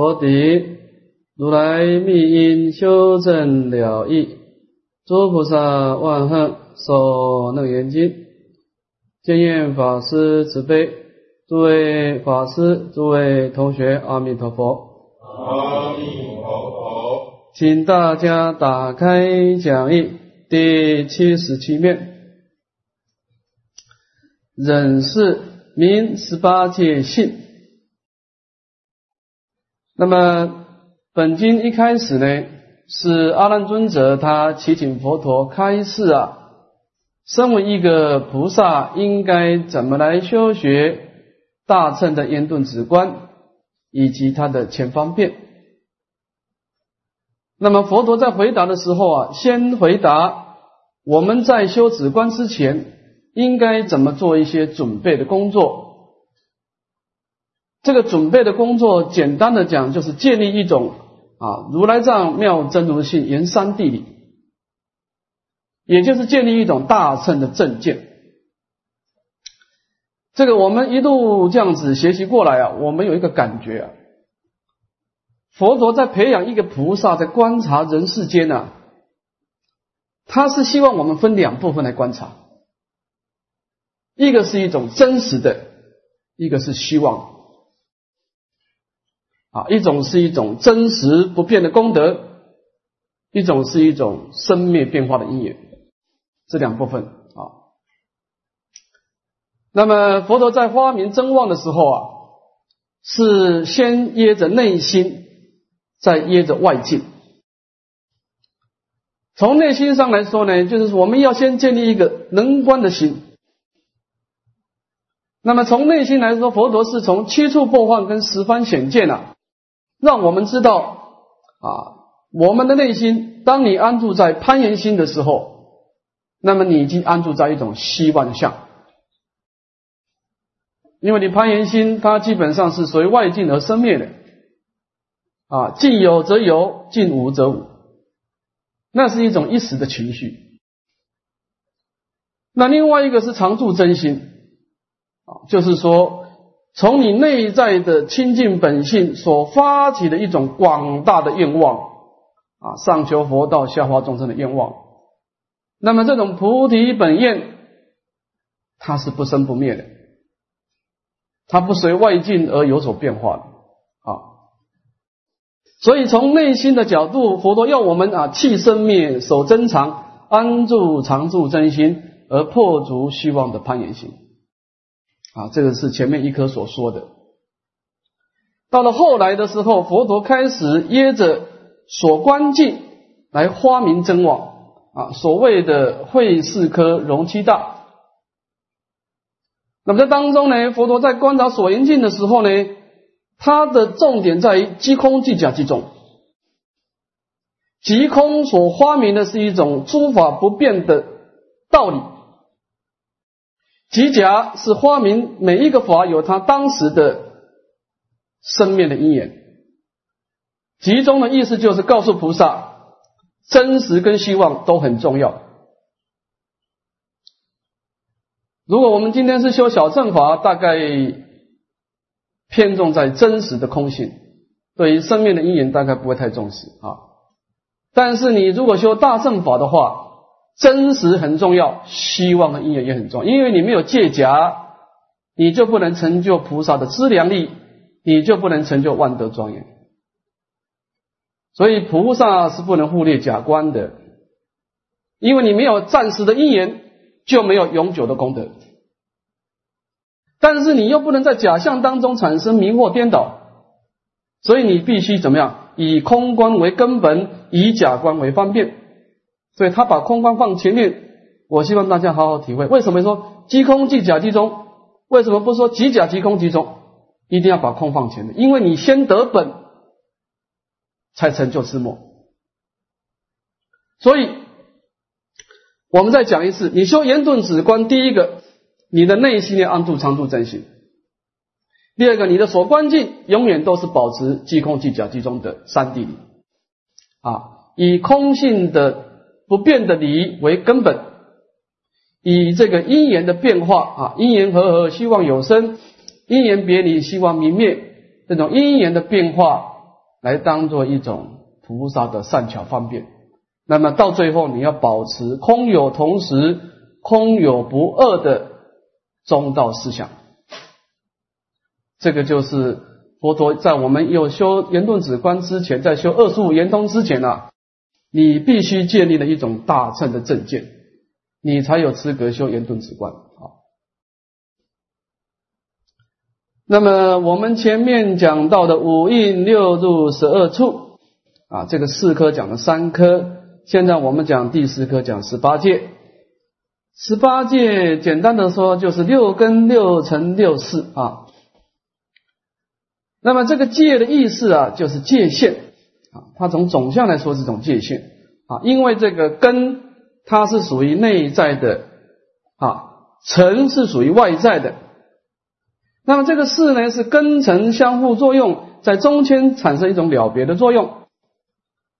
佛顶，如来密因修正了义，诸菩萨万恨受楞严经，见愿法师慈悲，诸位法师、诸位同学，阿弥陀佛。阿弥陀佛，请大家打开讲义第七十七面，忍是名十八界性。那么本经一开始呢，是阿难尊者他祈请佛陀开示啊，身为一个菩萨，应该怎么来修学大乘的圆顿止观，以及他的前方便。那么佛陀在回答的时候啊，先回答我们在修止观之前，应该怎么做一些准备的工作。这个准备的工作，简单的讲，就是建立一种啊如来藏妙真如性言三地理，也就是建立一种大乘的正见。这个我们一路这样子学习过来啊，我们有一个感觉啊，佛陀在培养一个菩萨，在观察人世间呢，他是希望我们分两部分来观察，一个是一种真实的，一个是希望。啊，一种是一种真实不变的功德，一种是一种生灭变化的因缘，这两部分啊。那么佛陀在发明真妄的时候啊，是先掖着内心，再掖着外境。从内心上来说呢，就是我们要先建立一个能观的心。那么从内心来说，佛陀是从七处破幻跟十方显见啊。让我们知道啊，我们的内心，当你安住在攀岩心的时候，那么你已经安住在一种希望相，因为你攀岩心，它基本上是随外境而生灭的啊，境有则有，境无则无，那是一种一时的情绪。那另外一个是常住真心啊，就是说。从你内在的清净本性所发起的一种广大的愿望啊，上求佛道，下化众生的愿望。那么这种菩提本愿，它是不生不灭的，它不随外境而有所变化的啊。所以从内心的角度，佛陀要我们啊，弃生灭，守真常，安住常住真心，而破除虚妄的攀岩心。啊，这个是前面一科所说的。到了后来的时候，佛陀开始掖着所观境来发明真妄啊，所谓的会四科容七大。那么在当中呢，佛陀在观察所缘境的时候呢，它的重点在于即空即假即中。即空所发明的是一种诸法不变的道理。即假是发明每一个法有它当时的生灭的因缘，集中的意思就是告诉菩萨，真实跟希望都很重要。如果我们今天是修小乘法，大概偏重在真实的空性，对于生命的因缘大概不会太重视啊。但是你如果修大乘法的话，真实很重要，希望的因缘也很重要。因为你没有借假，你就不能成就菩萨的资粮力，你就不能成就万德庄严。所以菩萨是不能忽略假观的，因为你没有暂时的因缘，就没有永久的功德。但是你又不能在假象当中产生迷惑颠倒，所以你必须怎么样？以空观为根本，以假观为方便。所以他把空观放前面，我希望大家好好体会。为什么说即空即假即中？为什么不说即假即空即中？一定要把空放前面，因为你先得本，才成就自末。所以，我们再讲一次：你修严顿止观，第一个，你的内心要安住常住真心；第二个，你的所观境永远都是保持即空即假即中的三谛理啊，以空性的。不变的理为根本，以这个因缘的变化啊，因缘和合，希望有生；因缘别离，希望明灭。这种因缘的变化来当做一种菩萨的善巧方便。那么到最后，你要保持空有同时、空有不二的中道思想。这个就是佛陀在我们有修圆顿止观之前，在修二十五圆通之前啊，你必须建立了一种大乘的正见，你才有资格修圆顿止观啊。那么我们前面讲到的五印六入十二处啊，这个四科讲了三科，现在我们讲第四科，讲十八界。十八界简单的说就是六根、六尘、六识啊。那么这个界的意思啊，就是界限啊。它从总相来说是种界限啊，因为这个根它是属于内在的啊，尘是属于外在的。那么这个事呢，是根尘相互作用，在中间产生一种了别的作用。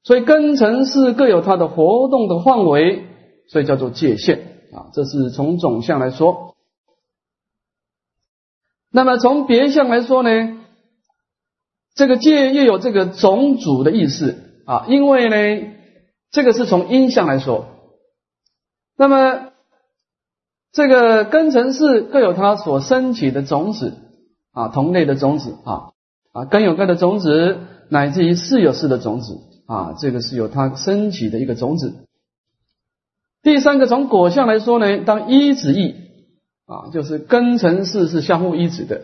所以根尘是各有它的活动的范围，所以叫做界限啊。这是从总相来说。那么从别相来说呢？这个界又有这个种主的意思啊，因为呢，这个是从音相来说。那么这个根尘是各有它所升起的种子啊，同类的种子啊啊，根有根的种子，乃至于事有事的种子啊，这个是有它升起的一个种子。第三个从果相来说呢，当依止义啊，就是根尘事是相互依止的，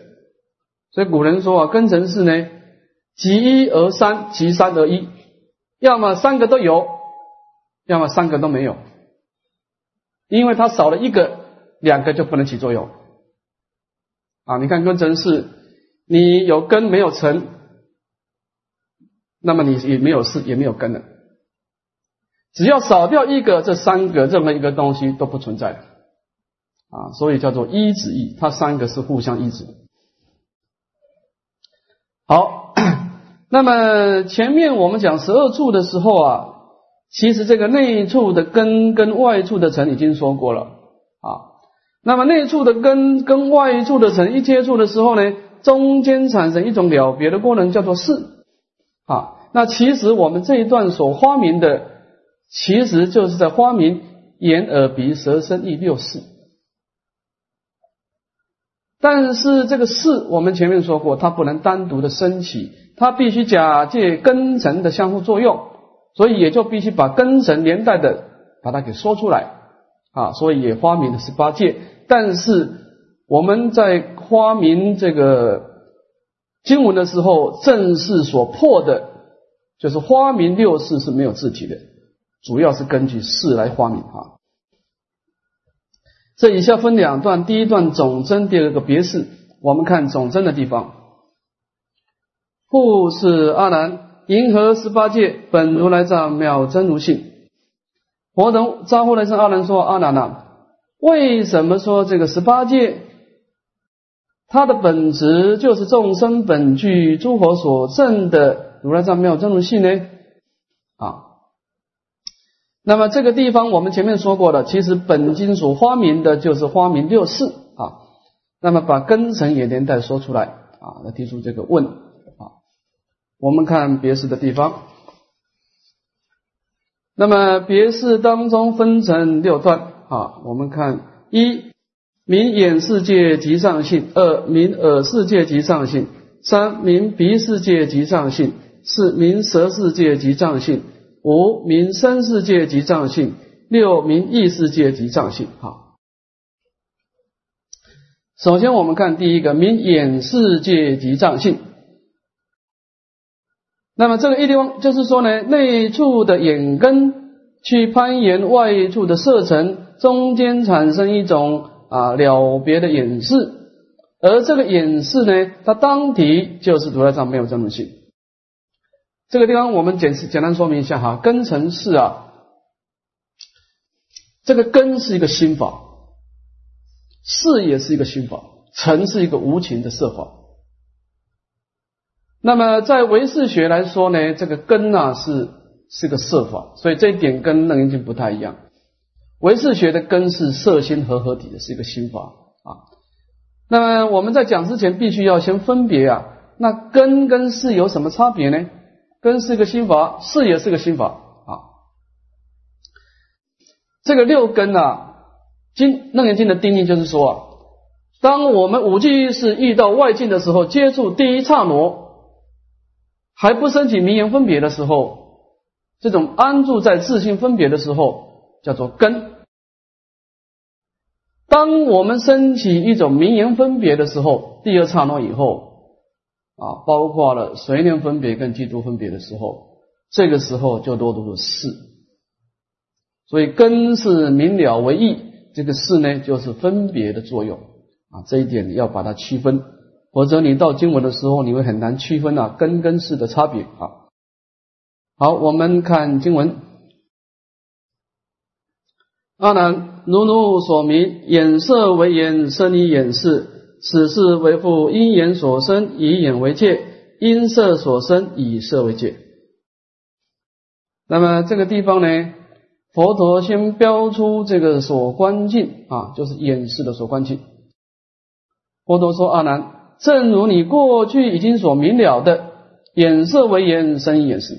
所以古人说啊，根尘事呢。即一而三，即三而一，要么三个都有，要么三个都没有，因为它少了一个，两个就不能起作用。啊，你看根尘是，你有根没有尘，那么你也没有事，也没有根了。只要少掉一个，这三个任何一个东西都不存在啊，所以叫做一子一，它三个是互相依止。好。那么前面我们讲十二处的时候啊，其实这个内处的根跟外处的尘已经说过了啊。那么内处的根跟外处的尘一接触的时候呢，中间产生一种了别的功能，叫做事啊。那其实我们这一段所发明的，其实就是在发明眼耳鼻舌身意六识。但是这个事，我们前面说过，它不能单独的升起。它必须假借根尘的相互作用，所以也就必须把根尘连带的把它给说出来啊，所以也发明了十八界。但是我们在发明这个经文的时候，正是所破的，就是发明六世是没有字体的，主要是根据事来发明啊。这以下分两段，第一段总真，第二个别事。我们看总真的地方。故是阿难，银河十八界本如来藏妙真如性。佛等招呼来生阿难说：“阿难呐，为什么说这个十八界，它的本质就是众生本具诸佛所证的如来藏妙真如性呢？”啊，那么这个地方我们前面说过了，其实本金属发明的就是发明六事啊。那么把根尘也连带说出来啊，来提出这个问啊。我们看别释的地方，那么别释当中分成六段啊。我们看一明眼世界即上性，二明耳世界即上性，三明鼻世界即上性，四明舌世界即上性，五明身世界即藏性，六明意世界即藏性。好，首先我们看第一个明眼世界即藏性。那么这个一地方就是说呢，内处的眼根去攀岩外处的色尘，中间产生一种啊了别的眼视，而这个眼视呢，它当体就是如来藏没有这种性。这个地方我们简简单说明一下哈，根尘是啊，这个根是一个心法，事也是一个心法，尘是一个无情的色法。那么在唯识学来说呢，这个根啊是是个色法，所以这一点跟楞严经不太一样。唯识学的根是色心合合体的，是一个心法啊。那么我们在讲之前，必须要先分别啊，那根跟事有什么差别呢？根是一个心法，事也是个心法啊。这个六根啊，经楞严经的定义就是说啊，当我们五具意识遇到外境的时候，接触第一刹那，还不升起名言分别的时候，这种安住在自性分别的时候，叫做根。当我们升起一种名言分别的时候，第二刹那以后，啊，包括了随念分别跟基督分别的时候，这个时候就多读了事。所以根是明了为义，这个事呢就是分别的作用啊，这一点要把它区分，否则你到经文的时候，你会很难区分啊根跟事的差别啊。好，我们看经文，阿难。如如所明，眼色为眼，生以眼视，此事为复因眼所生，以眼为界；因色所生，以色为界。那么这个地方呢，佛陀先标出这个所观境啊，就是眼视的所观境。佛陀说：“阿难，正如你过去已经所明了的，眼色为眼，生眼视。”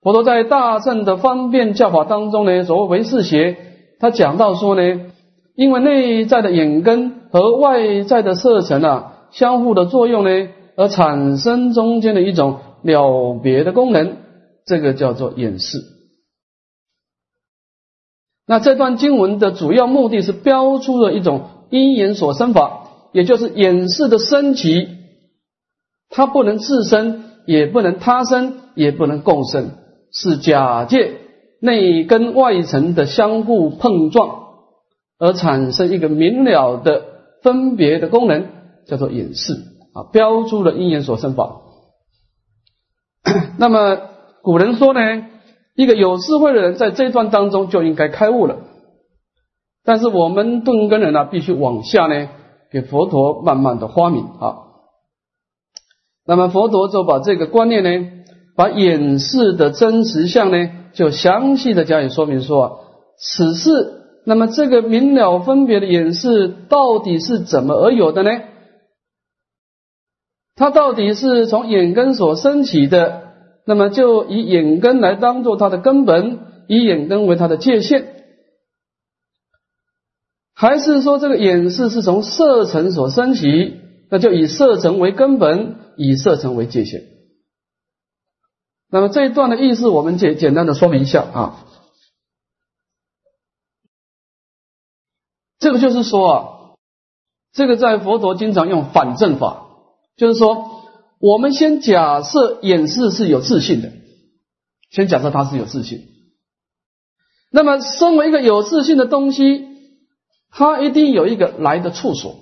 佛陀在大圣的方便教法当中呢，所谓为是邪。他讲到说呢，因为内在的眼根和外在的色尘啊相互的作用呢，而产生中间的一种了别的功能，这个叫做眼视。那这段经文的主要目的是标出了一种因缘所生法，也就是眼视的升起，它不能自生，也不能他生，也不能共生，是假借。内根外层的相互碰撞，而产生一个明了的分别的功能，叫做隐士啊，标注了因缘所生法。那么古人说呢，一个有智慧的人在这段当中就应该开悟了。但是我们顿根人呢，必须往下呢，给佛陀慢慢的发明啊。那么佛陀就把这个观念呢，把隐示的真实相呢。就详细的加以说明说，此事，那么这个明了分别的演示到底是怎么而有的呢？它到底是从眼根所升起的，那么就以眼根来当做它的根本，以眼根为它的界限，还是说这个演示是从色尘所升起，那就以色尘为根本，以色尘为界限？那么这一段的意思，我们简简单的说明一下啊。这个就是说啊，这个在佛陀经常用反证法，就是说，我们先假设演示是有自信的，先假设它是有自信。那么，身为一个有自信的东西，它一定有一个来的处所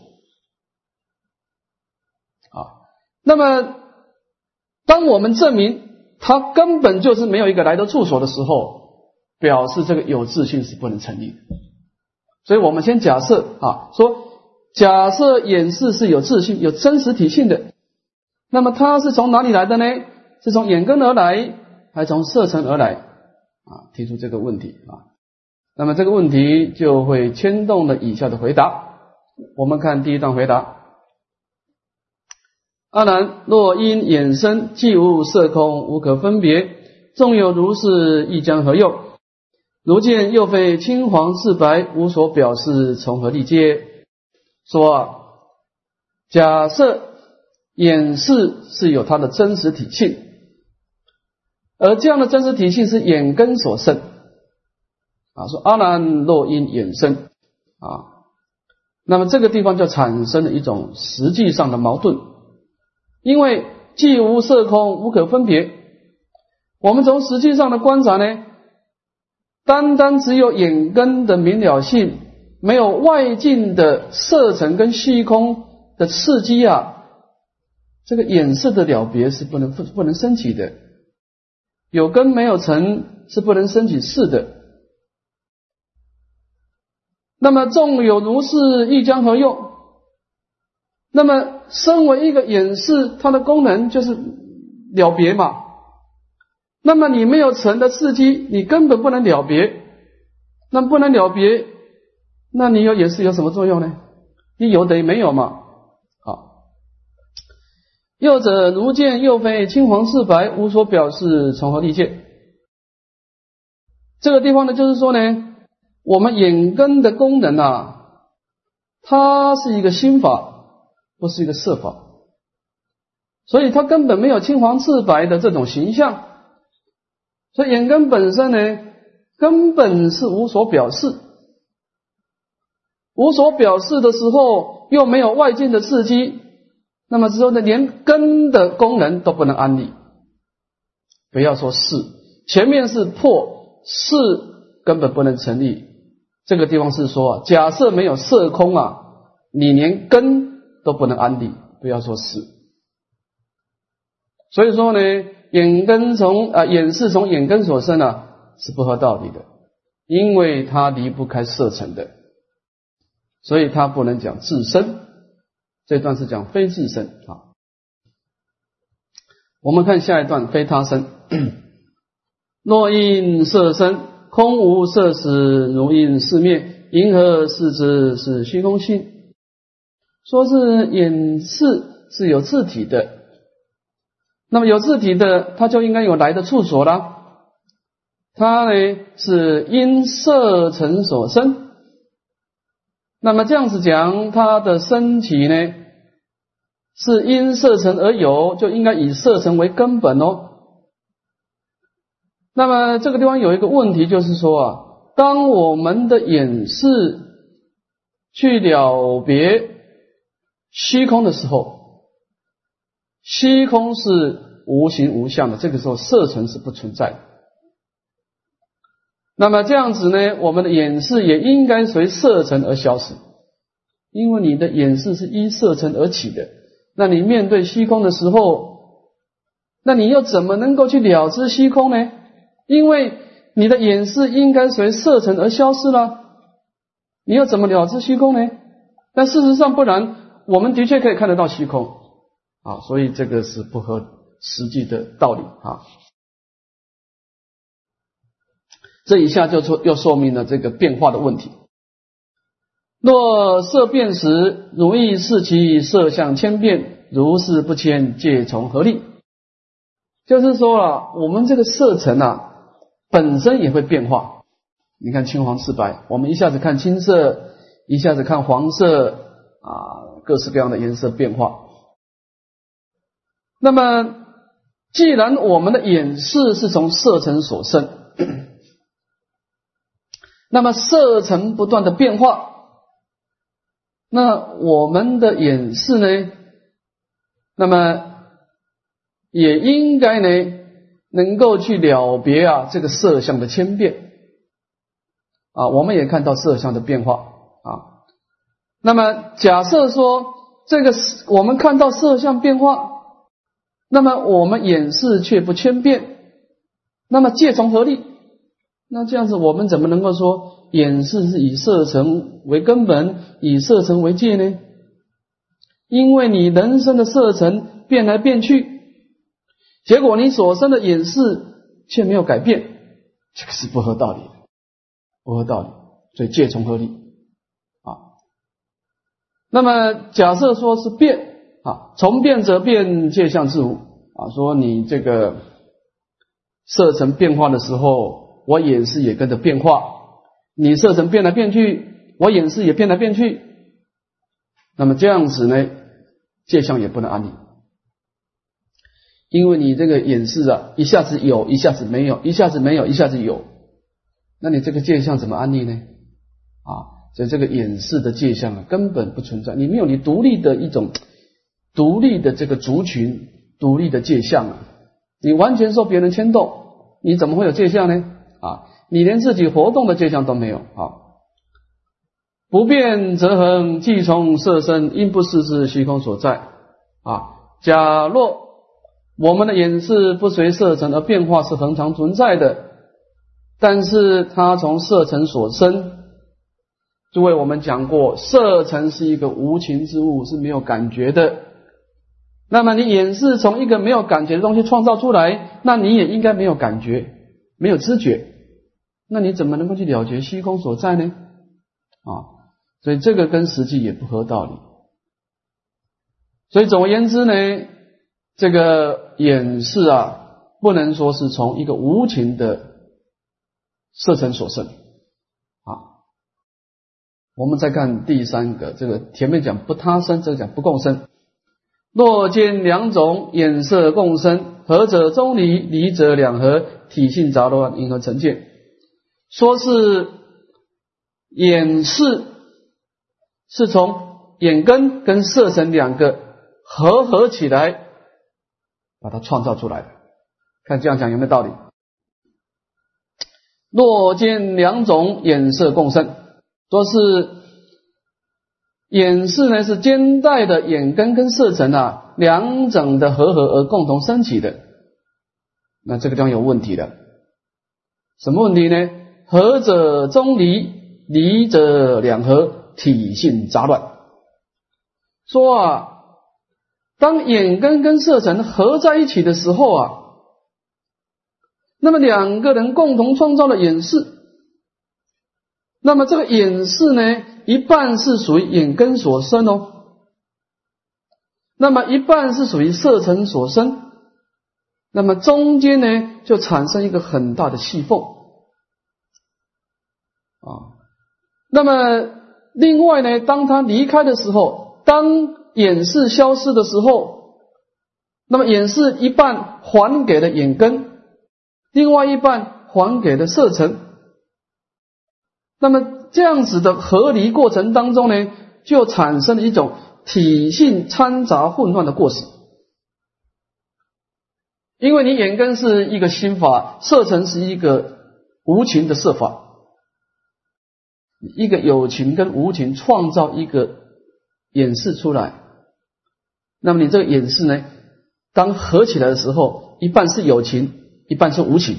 啊。那么，当我们证明。它根本就是没有一个来的处所的时候，表示这个有自信是不能成立的。所以我们先假设啊，说假设演示是有自信、有真实体性的，那么它是从哪里来的呢？是从眼根而来，还是从色尘而来？啊，提出这个问题啊，那么这个问题就会牵动了以下的回答。我们看第一段回答。阿难，若因衍生，既无色空，无可分别。纵有如是，亦将何用？如见又非青黄赤白，无所表示，从何立接？说，假设眼视是有它的真实体性，而这样的真实体性是眼根所生。啊，说阿难若因衍生，啊，那么这个地方就产生了一种实际上的矛盾。因为既无色空，无可分别。我们从实际上的观察呢，单单只有眼根的明了性，没有外境的色尘跟虚空的刺激啊，这个眼色的了别是不能不不能升起的。有根没有尘是不能升起事的。那么纵有如是，亦将何用？那么，身为一个演示，它的功能就是了别嘛。那么你没有尘的刺激，你根本不能了别。那不能了别，那你有也是有什么作用呢？你有等于没有嘛？好，右者如见，右非青黄赤白，无所表示，从何立见？这个地方呢，就是说呢，我们眼根的功能啊，它是一个心法，不是一个色法，所以它根本没有青黄赤白的这种形象。所以眼根本身呢，根本是无所表示，无所表示的时候，又没有外境的刺激。那么之后呢，连根的功能都不能安立，不要说是前面是破是根本不能成立。这个地方是说，假设没有色空啊，你连根都不能安立，不要说是。所以说呢，眼根从啊眼是从眼根所生啊，是不合道理的，因为它离不开色尘的，所以它不能讲自身。这段是讲非自身啊，我们看下一段非他身。若因色身，空无色时，如因四灭，银河视之是虚空性。说是眼视是有自体的，那么有字体的，它就应该有来的处所了。它呢是因色尘所生。那么这样子讲，它的身体呢，是因色尘而有，就应该以色尘为根本哦。那么这个地方有一个问题，就是说啊，当我们的眼视去了别虚空的时候，虚空是无形无相的，这个时候色尘是不存在的。那么这样子呢，我们的眼视也应该随色尘而消失，因为你的眼视是依色尘而起的。那你面对虚空的时候，那你又怎么能够去了知虚空呢？因为你的眼视应该随色尘而消失了，你又怎么了知虚空呢？但事实上不然，我们的确可以看得到虚空啊，所以这个是不合实际的道理啊。这一下就说又说明了这个变化的问题。若色变时，如意视其色相千变，如是不迁，借从何立？就是说啊，我们这个色尘啊，本身也会变化。你看青黄赤白，我们一下子看青色，一下子看黄色啊，各式各样的颜色变化。那么，既然我们的眼视是从色尘所生。那么色层不断的变化，那我们的眼视呢？那么也应该呢，能够去了别啊这个色相的千变啊，我们也看到色相的变化啊。那么假设说这个我们看到色相变化，那么我们眼视却不千变，那么借从何立？那这样子，我们怎么能够说眼视是以色尘为根本，以色尘为界呢？因为你人生的色尘变来变去，结果你所生的眼视却没有改变，这个是不合道理的，不合道理。所以借从合理啊。那么假设说是变啊，从变则变，界相自无啊。说你这个色尘变化的时候。我眼视也跟着变化，你色层变来变去，我眼视也变来变去。那么这样子呢，界相也不能安立，因为你这个眼视啊，一下子有，一下子没有，一下子没有，一下子有，那你这个界相怎么安立呢？啊，所以这个眼视的界相啊，根本不存在，你没有你独立的一种独立的这个族群，独立的界相啊，你完全受别人牵动，你怎么会有界相呢？啊，你连自己活动的界相都没有啊！不变则恒，即从色身，因不是是虚空所在啊。假若我们的眼视不随色尘而变化，是恒常存在的，但是它从色尘所生。诸位，我们讲过，色尘是一个无情之物，是没有感觉的。那么你眼视从一个没有感觉的东西创造出来，那你也应该没有感觉。没有知觉，那你怎么能够去了结虚空所在呢？啊，所以这个跟实际也不合道理。所以总而言之呢，这个眼视啊，不能说是从一个无情的色尘所生啊。我们再看第三个，这个前面讲不他生，这个讲不共生。若见两种眼色共生，合者中离，离者两合，体性杂乱，因何成见？说是眼视是从眼根跟色尘两个合合起来，把它创造出来的。看这样讲有没有道理？若见两种眼色共生，说是眼视呢是肩带的眼根跟色尘啊两整的合合而共同升起的，那这个地方有问题的。什么问题呢？合者中离，离者两合，体性杂乱。说啊，当眼根跟色尘合在一起的时候啊，那么两个人共同创造了眼视。那么这个眼视呢，一半是属于眼根所生哦，那么一半是属于色尘所生。那么中间呢，就产生一个很大的细缝。啊，那么另外呢，当他离开的时候，当眼视消失的时候，那么眼视一半还给了眼根，另外一半还给了色尘。那么这样子的合离过程当中呢，就产生了一种体性掺杂混乱的过失。因为你眼根是一个心法，色尘是一个无情的色法。一个有情跟无情创造一个演示出来，那么你这个演示呢，当合起来的时候，一半是有情，一半是无情，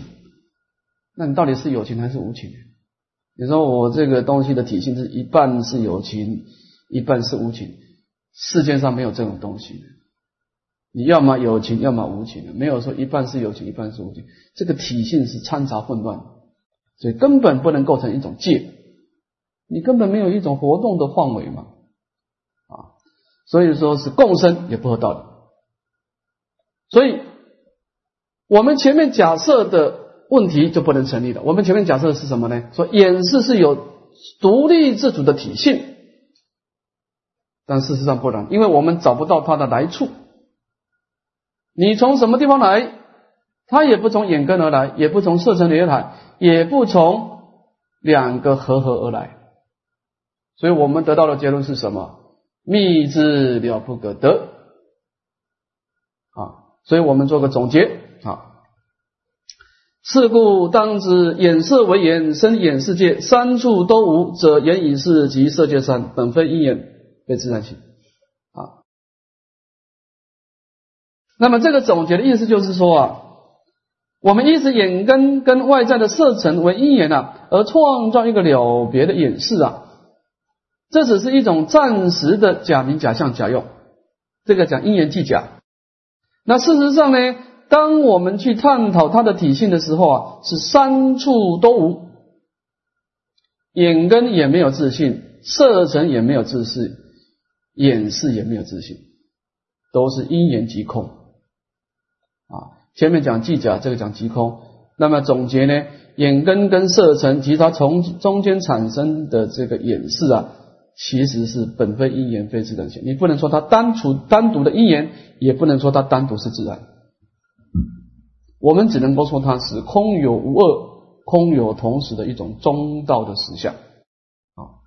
那你到底是有情还是无情？你说我这个东西的体性是一半是有情，一半是无情，世界上没有这种东西，你要么有情，要么无情，没有说一半是有情，一半是无情，这个体性是掺杂混乱的，所以根本不能构成一种界。你根本没有一种活动的范围嘛，啊，所以说是共生也不合道理。所以，我们前面假设的问题就不能成立了。我们前面假设的是什么呢？说演示是有独立自主的体性，但事实上不然，因为我们找不到它的来处。你从什么地方来？它也不从眼根而来，也不从色尘而来，也不从两个合合而来。所以我们得到的结论是什么？密之了不可得啊！所以我们做个总结啊。是故当知眼色为眼生眼世界，三处都无则，眼已是即色界三，本非因缘，非自然性啊。那么这个总结的意思就是说啊，我们一直眼根跟外在的色尘为因缘啊，而创造一个了别的眼视啊。这只是一种暂时的假名、假象、假用，这个讲因缘即假。那事实上呢，当我们去探讨它的体性的时候啊，是三处都无，眼根也没有自信，色尘也没有自信，眼视也没有自信，都是因缘即空。啊，前面讲计假，这个讲即空。那么总结呢，眼根跟色尘及它从中间产生的这个眼视啊。其实是本非因缘，非自然性。你不能说它单独单独的因缘，也不能说它单独是自然。我们只能够说它是空有无二、空有同时的一种中道的实相。啊，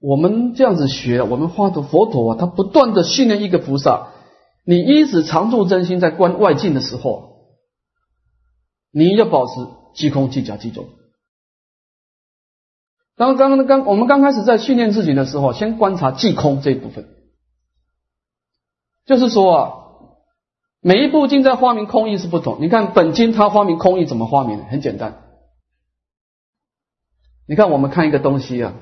我们这样子学，我们画的佛陀啊，他不断的训练一个菩萨。你一直常住真心在观外境的时候，你要保持即空即假即中。当刚刚刚我们刚开始在训练自己的时候，先观察即空这一部分，就是说啊，每一部经在发明空义是不同。你看本经它发明空义怎么发明？很简单，你看我们看一个东西啊，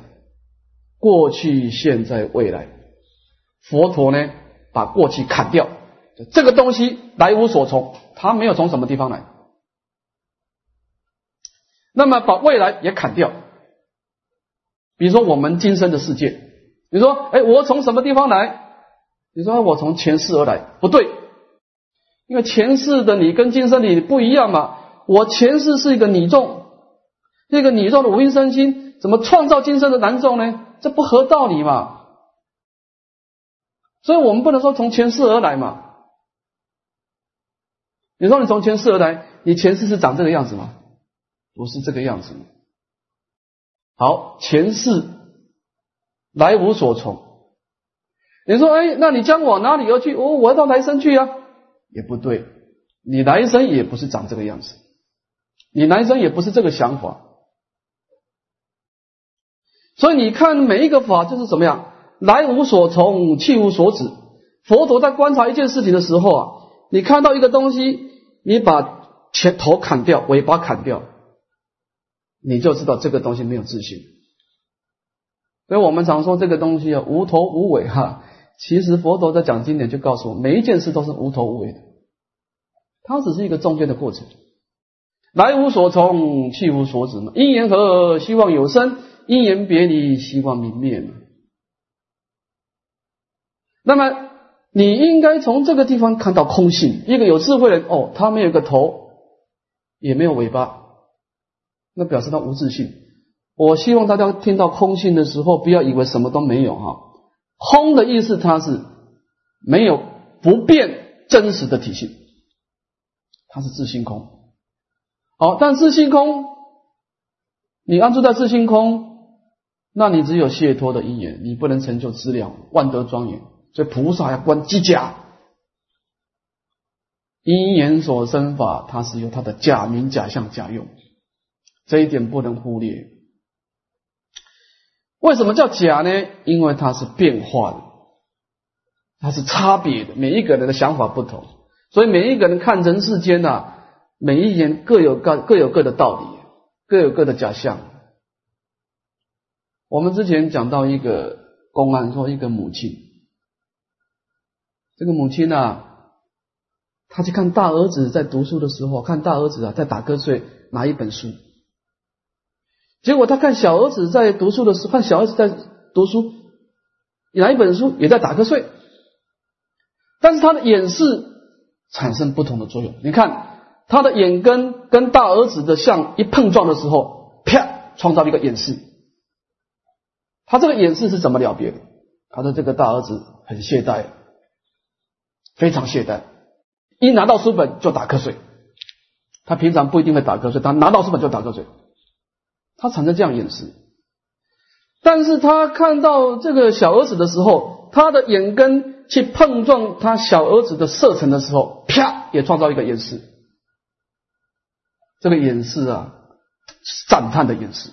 过去、现在、未来，佛陀呢把过去砍掉，这个东西来无所从，它没有从什么地方来，那么把未来也砍掉。比如说我们今生的世界，你说，哎，我从什么地方来？你说我从前世而来，不对，因为前世的你跟今生你不一样嘛。我前世是一个女众，那个女众的五阴身心，怎么创造今生的男众呢？这不合道理嘛。所以我们不能说从前世而来嘛。你说你从前世而来，你前世是长这个样子吗？不是这个样子。好，前世来无所从。你说，哎，那你将往哪里而去？哦，我要到来生去啊，也不对。你来生也不是长这个样子，你来生也不是这个想法。所以你看每一个法就是怎么样，来无所从，去无所止。佛陀在观察一件事情的时候啊，你看到一个东西，你把前头砍掉，尾巴砍掉，你就知道这个东西没有自信。所以我们常说这个东西啊，无头无尾哈。其实佛陀在讲经典，就告诉我，每一件事都是无头无尾的，它只是一个中间的过程。来无所从，去无所止嘛。因缘合，希望有生；因缘别离，希望泯灭嘛。那么，你应该从这个地方看到空性。一个有智慧的人，哦，他没有个头，也没有尾巴，那表示他无自信。我希望大家听到空性的时候，不要以为什么都没有哈。空的意思，它是没有不变真实的体系，它是自性空。好，但自性空，你安住在自性空，那你只有解脱的因缘，你不能成就资粮、万德庄严。所以菩萨要观机假，因缘所生法，它是由它的假名、假相、假用，这一点不能忽略。为什么叫假呢？因为它是变化的，它是差别的，每一个人的想法不同，所以每一个人看人世间呐，每一人各有各各有各的道理，各有各的假象。我们之前讲到一个公案，说一个母亲，这个母亲呢，她去看大儿子在读书的时候，看大儿子啊在打瞌睡，拿一本书。结果他看小儿子在读书的时候，看小儿子在读书，拿一本书也在打瞌睡，但是他的眼视产生不同的作用。你看他的眼根跟大儿子的像一碰撞的时候，啪，创造一个眼视。他这个眼视是怎么了别的？他的这个大儿子很懈怠，非常懈怠，一拿到书本就打瞌睡。他平常不一定会打瞌睡，他拿到书本就打瞌睡。他产生这样眼识，但是他看到这个小儿子的时候，他的眼根去碰撞他小儿子的射程的时候，啪，也创造一个眼识。这个眼识啊，赞叹的眼识。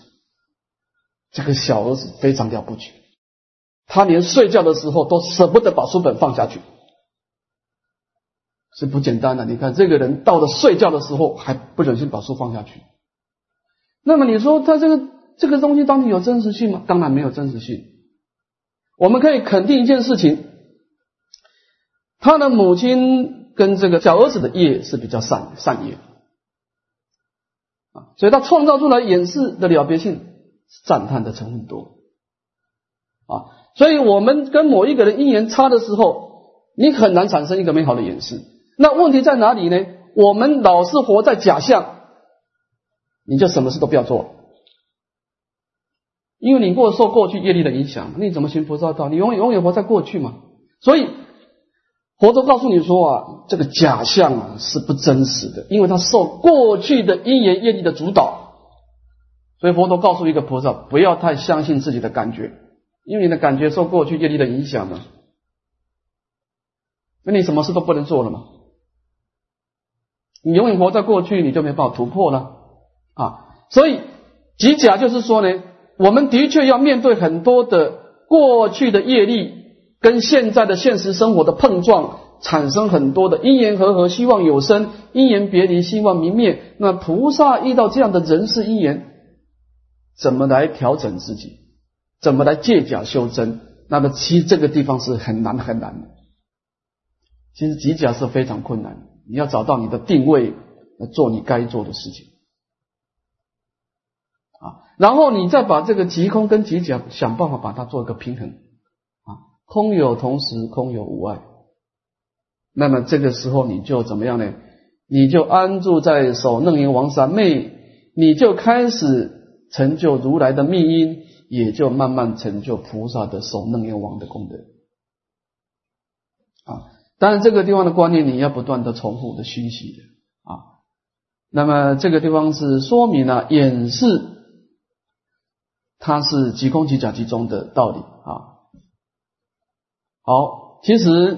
这个小儿子非常了不起，他连睡觉的时候都舍不得把书本放下去，是不简单的。你看这个人到了睡觉的时候，还不忍心把书放下去。那么你说他这个这个东西当底有真实性吗？当然没有真实性。我们可以肯定一件事情，他的母亲跟这个小儿子的业是比较善善业啊，所以他创造出来演示的了别性，赞叹的成分多啊。所以我们跟某一个人因缘差的时候，你很难产生一个美好的演示。那问题在哪里呢？我们老是活在假象。你就什么事都不要做，因为你过受过去业力的影响，你怎么行菩萨道？你永远永远活在过去嘛。所以佛陀告诉你说啊，这个假象啊是不真实的，因为它受过去的因缘业力的主导。所以佛陀告诉一个菩萨，不要太相信自己的感觉，因为你的感觉受过去业力的影响嘛。那你什么事都不能做了嘛？你永远活在过去，你就没办法突破了。啊，所以即假就是说呢，我们的确要面对很多的过去的业力跟现在的现实生活的碰撞，产生很多的因缘和合，希望有生；因缘别离，希望明灭。那菩萨遇到这样的人事因缘，怎么来调整自己？怎么来借假修真？那么其实这个地方是很难很难的。其实即假是非常困难，你要找到你的定位，来做你该做的事情。然后你再把这个极空跟极假想办法把它做一个平衡啊，空有同时，空有无碍。那么这个时候你就怎么样呢？你就安住在守楞严王三昧，你就开始成就如来的密因，也就慢慢成就菩萨的守楞严王的功德。啊，当然这个地方的观念你要不断的重复的熏习啊。那么这个地方是说明了演示，它是即空即假即中的道理啊。好，其实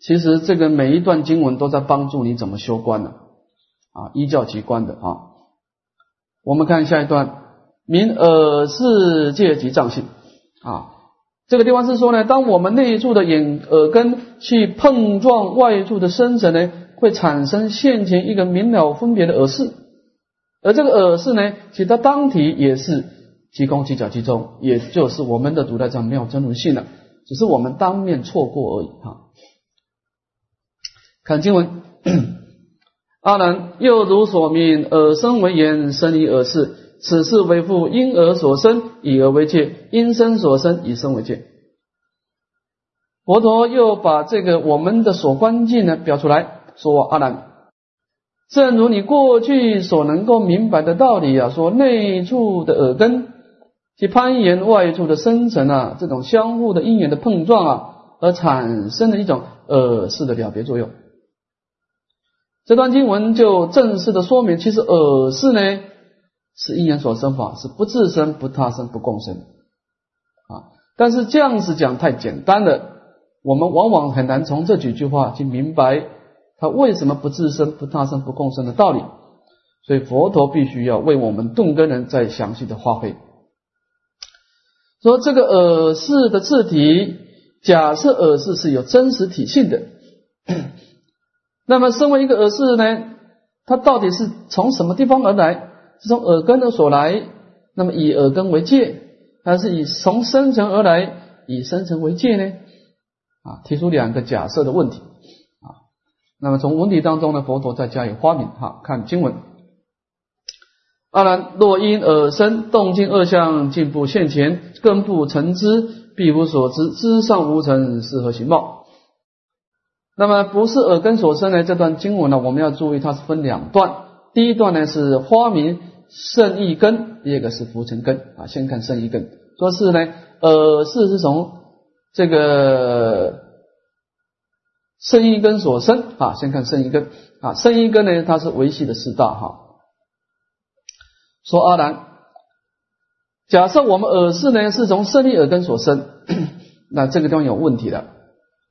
其实这个每一段经文都在帮助你怎么修观呢？啊，依教即观的啊。我们看下一段，明耳世界即藏性啊。这个地方是说呢，当我们内处的眼耳根去碰撞外处的生成呢，会产生现前一个明了分别的耳识，而这个耳识呢，其它当体也是即空即假即中，也就是我们的独来藏妙真如性了，只是我们当面错过而已哈。看经文，阿难又如所命，耳生为眼，生以耳视。此事为复因而所生，以而为界；因生所生，以身为界。佛陀又把这个我们的所观境呢表出来说：“阿难，正如你过去所能够明白的道理啊，说内处的耳根去攀岩外处的生成啊，这种相互的因缘的碰撞啊，而产生的一种耳识的了别作用。这段经文就正式的说明，其实耳识呢。”是因缘所生法，是不自生、不他生、不共生啊！但是这样子讲太简单了，我们往往很难从这几句话去明白他为什么不自生、不他生、不共生的道理。所以佛陀必须要为我们顿根人再详细的发挥。说这个耳识的字体，假设耳识是有真实体性的，那么身为一个耳识呢，它到底是从什么地方而来？是从耳根的所来，那么以耳根为界，还是以从生成而来，以生成为界呢？啊，提出两个假设的问题啊。那么从文体当中呢，佛陀再加以花明哈。看经文，阿难，若因耳生动静二相进步现前，根不成知，必无所知，知上无成，是何形貌？那么不是耳根所生呢？这段经文呢，我们要注意，它是分两段。第一段呢是花名圣意根，第二个是浮尘根啊。先看圣意根，说是呢，耳是是从这个圣意根所生啊。先看圣意根啊，圣意根呢，它是维系的四大哈。说阿难，假设我们耳识呢是从圣意耳根所生，那这个地方有问题的。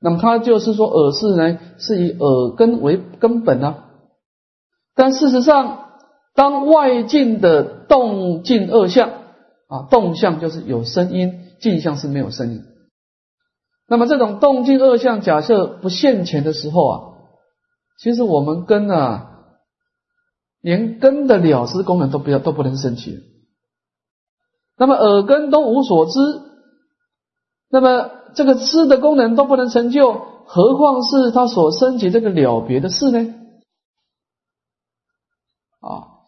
那么它就是说耳识呢是以耳根为根本呢。但事实上，当外境的动静二相啊，动相就是有声音，静相是没有声音。那么这种动静二相假设不现前的时候啊，其实我们根啊，连根的了知功能都不要都不能升起。那么耳根都无所知，那么这个知的功能都不能成就，何况是他所升起这个了别的事呢？啊，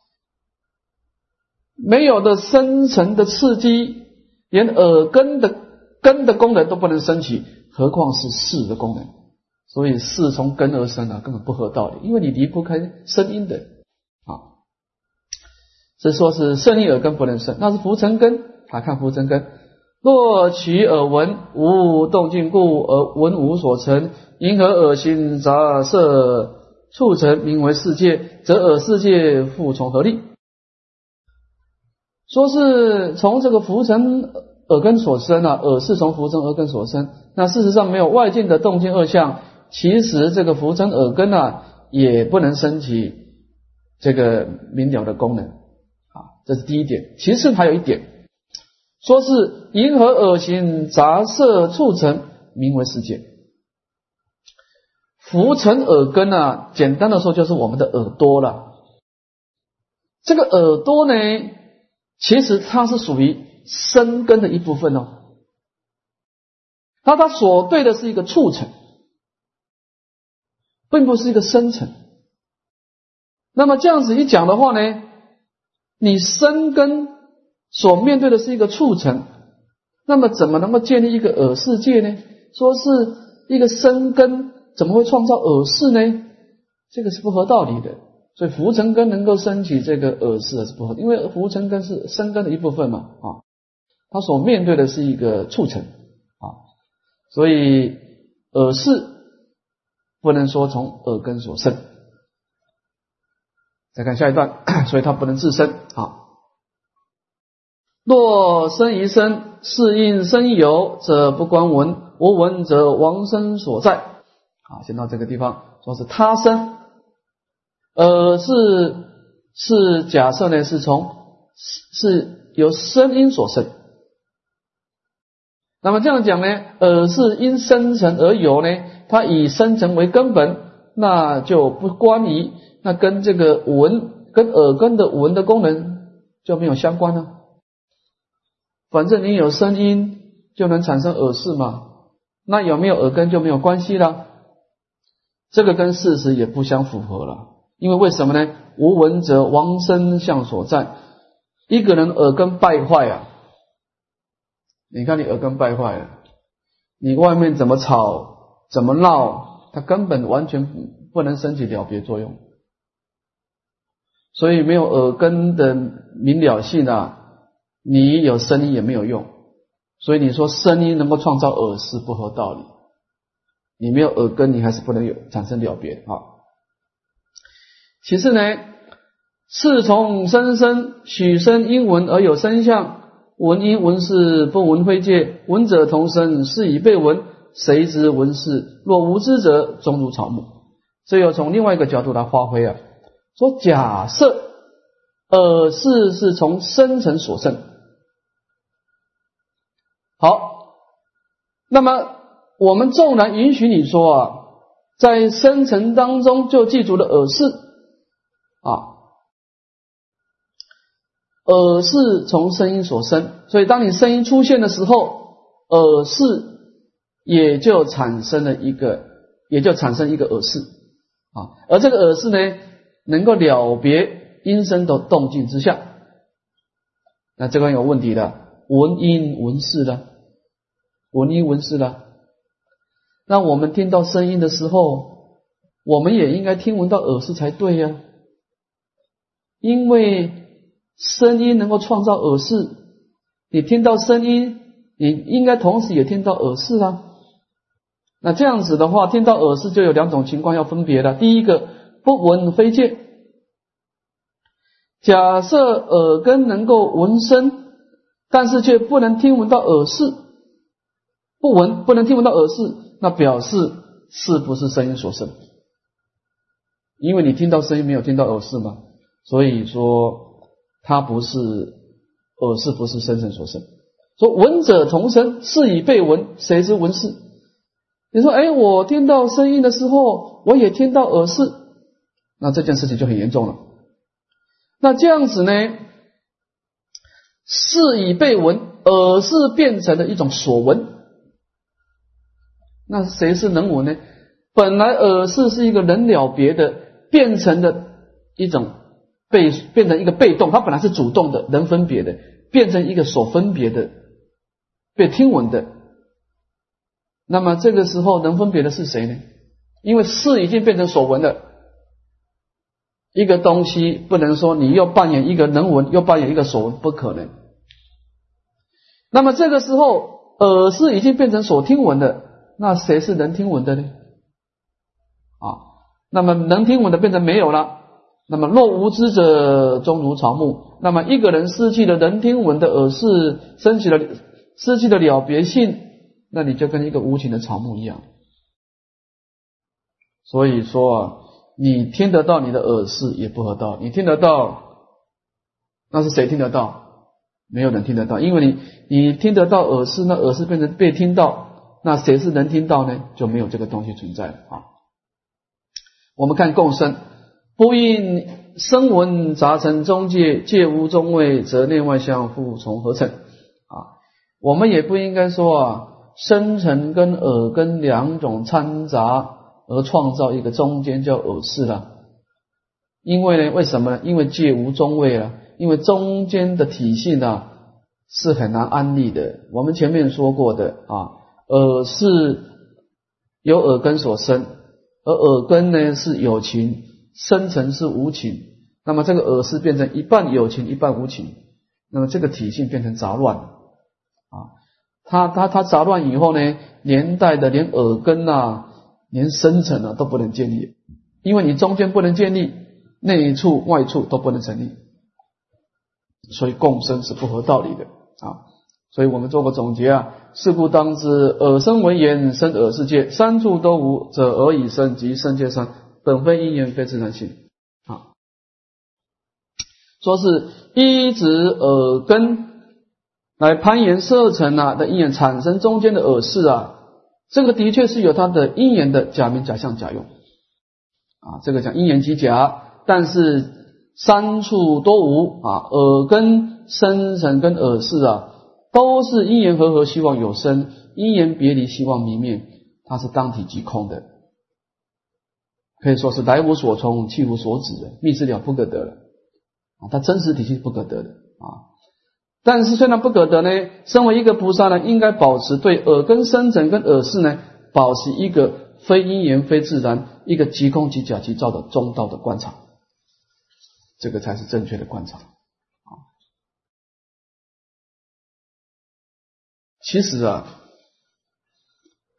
没有的深层的刺激，连耳根的根的功能都不能升起，何况是事的功能？所以事从根而生啊，根本不合道理，因为你离不开声音的。是说是胜利耳根不能生，那是浮尘根。啊，看浮尘根，若取耳闻无动静故，而闻无所成，因何耳心杂色？促成名为世界，则耳世界复从何立？说是从这个浮尘耳根所生啊，耳是从浮尘耳根所生。那事实上没有外境的动静二相，其实这个浮尘耳根啊，也不能升起这个明了的功能。这是第一点。其次还有一点，说是银河耳形杂色促成名为世界。浮尘耳根啊，简单的说就是我们的耳朵了。这个耳朵呢，其实它是属于生根的一部分哦。那它所对的是一个促成，并不是一个生成。那么这样子一讲的话呢，你生根所面对的是一个促成，那么怎么能够建立一个耳世界呢？说是一个生根，怎么会创造耳世呢？这个是不合道理的。所以浮尘根能够升起这个耳世是不合，因为浮尘根是生根的一部分嘛啊，它所面对的是一个促成啊，所以耳世不能说从耳根所生。再看下一段，所以它不能自生啊。若生于生，是应生有则不关闻，无闻则亡生所在。啊，先到这个地方，说是他生，呃，是是假设呢，是从是由声音所生。那么这样讲呢，耳是因生成而有呢，它以生成为根本，那就不关于那跟这个闻跟耳根的闻的功能就没有相关了。反正你有声音就能产生耳识嘛，那有没有耳根就没有关系了，这个跟事实也不相符合了。因为为什么呢？无闻则亡生相所在，一个人耳根败坏啊，你看你耳根败坏了，你外面怎么吵怎么闹，它根本完全不能升起了别作用，所以没有耳根的明了性啊。你有声音也没有用，所以你说声音能够创造耳识不合道理。你没有耳根，你还是不能有产生了别啊。其次呢，是从声声许声音闻而有声相，闻音闻是不闻非界，闻者同声，是以被闻，谁知闻是？若无知者，终如草木。这又从另外一个角度来发挥啊，说假设耳识是从生成所生。好，那么我们纵然允许你说啊，在生成当中就记住了耳识啊，耳是从声音所生，所以当你声音出现的时候，耳识也就产生了一个，也就产生一个耳识啊，而这个耳识呢，能够了别音声的动静之下，那这个有问题的。闻音闻事的，闻音闻事了。那我们听到声音的时候，我们也应该听闻到耳饰才对呀。因为声音能够创造耳饰，你听到声音，你应该同时也听到耳饰啊。那这样子的话，听到耳饰就有两种情况要分别了。第一个，不闻非见。假设耳根能够闻声。但是却不能听闻到耳饰，不闻不能听闻到耳饰，那表示是不是声音所生？因为你听到声音没有听到耳饰嘛，所以说它不是耳饰，不是声声所生。说闻者同声，是以被闻，谁知闻是？你说，哎，我听到声音的时候，我也听到耳饰，那这件事情就很严重了。那这样子呢？是以被闻，耳是变成了一种所闻。那谁是能闻呢？本来耳是是一个能了别的，变成的一种被变成一个被动，它本来是主动的，能分别的，变成一个所分别的，被听闻的。那么这个时候能分别的是谁呢？因为是已经变成所闻了。一个东西不能说你又扮演一个能闻，又扮演一个所闻，不可能。那么这个时候，耳是已经变成所听闻的，那谁是能听闻的呢？啊，那么能听闻的变成没有了。那么若无知者，终如草木。那么一个人失去了能听闻的耳识，升起了失去了了别性，那你就跟一个无情的草木一样。所以说啊。你听得到你的耳识也不合道，你听得到，那是谁听得到？没有人听得到，因为你你听得到耳识，那耳识变成被听到，那谁是能听到呢？就没有这个东西存在了啊。我们看共生，不应声闻杂成中介，界无中位，则内外相互从合成啊。我们也不应该说啊，生成跟耳根两种掺杂。而创造一个中间叫耳识了，因为呢，为什么呢？因为界无中位了，因为中间的体系呢是很难安立的。我们前面说过的啊，耳是由耳根所生，而耳根呢是有情，生成是无情。那么这个耳是变成一半有情，一半无情，那么这个体性变成杂乱啊。它它它杂乱以后呢，连带的连耳根呐，连生成啊都不能建立，因为你中间不能建立，内处外处都不能成立。所以共生是不合道理的啊！所以我们做个总结啊：是故当知，耳生为言，生耳世界，三处都无则，耳以生即生界生，本非因缘，非自然性啊。说是依止耳根来攀岩色尘啊的因缘产生中间的耳识啊，这个的确是有它的因缘的假名假相假用啊，这个讲因缘即假，但是。三处都无啊，耳根生成跟耳识啊，都是因缘和合，希望有生；因缘别离，希望明灭。它是当体即空的，可以说是来无所从，去无所止的，密之了不可得了啊！它真实体系不可得的啊！但是虽然不可得呢，身为一个菩萨呢，应该保持对耳根生成跟耳识呢，保持一个非因缘非自然，一个即空即假即照的中道的观察。这个才是正确的观察啊！其实啊，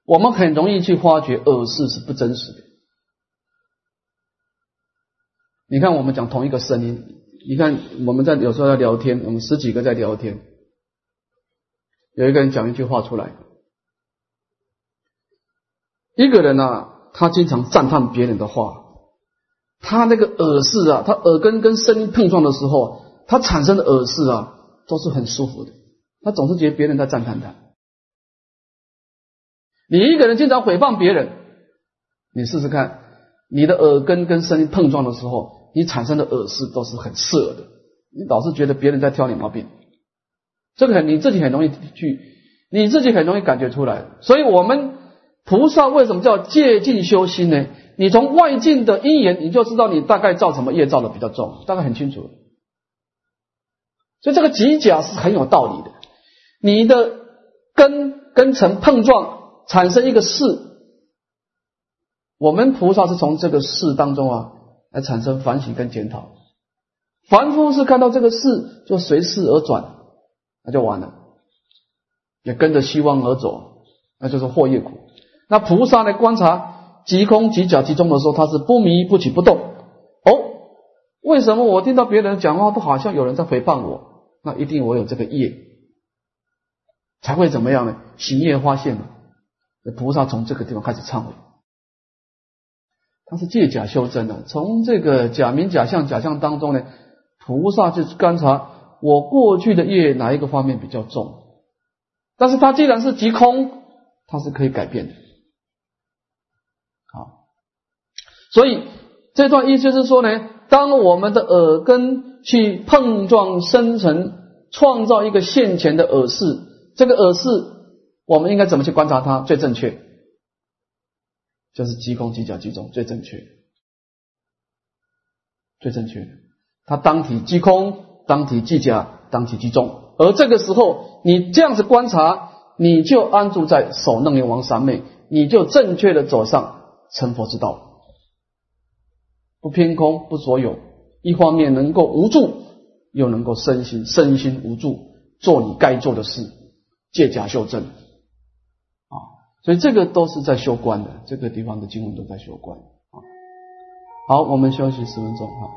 我们很容易去发觉耳识是不真实的。你看，我们讲同一个声音，你看我们在有时候在聊天，我们十几个在聊天，有一个人讲一句话出来，一个人呢，他经常赞叹别人的话。他那个耳饰啊，他耳根跟声音碰撞的时候，他产生的耳饰啊，都是很舒服的。他总是觉得别人在赞叹他。你一个人经常诽谤别人，你试试看，你的耳根跟声音碰撞的时候，你产生的耳识都是很涩的。你老是觉得别人在挑你毛病，这个很你自己很容易去，你自己很容易感觉出来。所以，我们菩萨为什么叫借境修心呢？你从外境的因缘，你就知道你大概造什么业造的比较重，大概很清楚。所以这个极假是很有道理的。你的根根尘碰撞，产生一个事，我们菩萨是从这个事当中啊来产生反省跟检讨。凡夫是看到这个事就随事而转，那就完了，也跟着希望而走，那就是祸业苦。那菩萨来观察。即空即假即中的时候，他是不迷不起不动。哦，为什么我听到别人讲话都好像有人在诽谤我？那一定我有这个业，才会怎么样呢？行业发现嘛。菩萨从这个地方开始忏悔，他是借假修真的。从这个假名假相假象当中呢，菩萨就观察我过去的业哪一个方面比较重。但是他既然是即空，他是可以改变的。所以这段意思是说呢，当我们的耳根去碰撞生成，创造一个现前的耳识，这个耳识我们应该怎么去观察它最正确？就是即空即假即中最正确，最正确。它当体即空，当体即假，当体即中。而这个时候你这样子观察，你就安住在守楞严王三昧，你就正确的走上成佛之道。不偏空，不所有，一方面能够无助，又能够身心身心无助，做你该做的事，借假修真啊！所以这个都是在修观的，这个地方的经文都在修观啊。好，我们休息十分钟哈。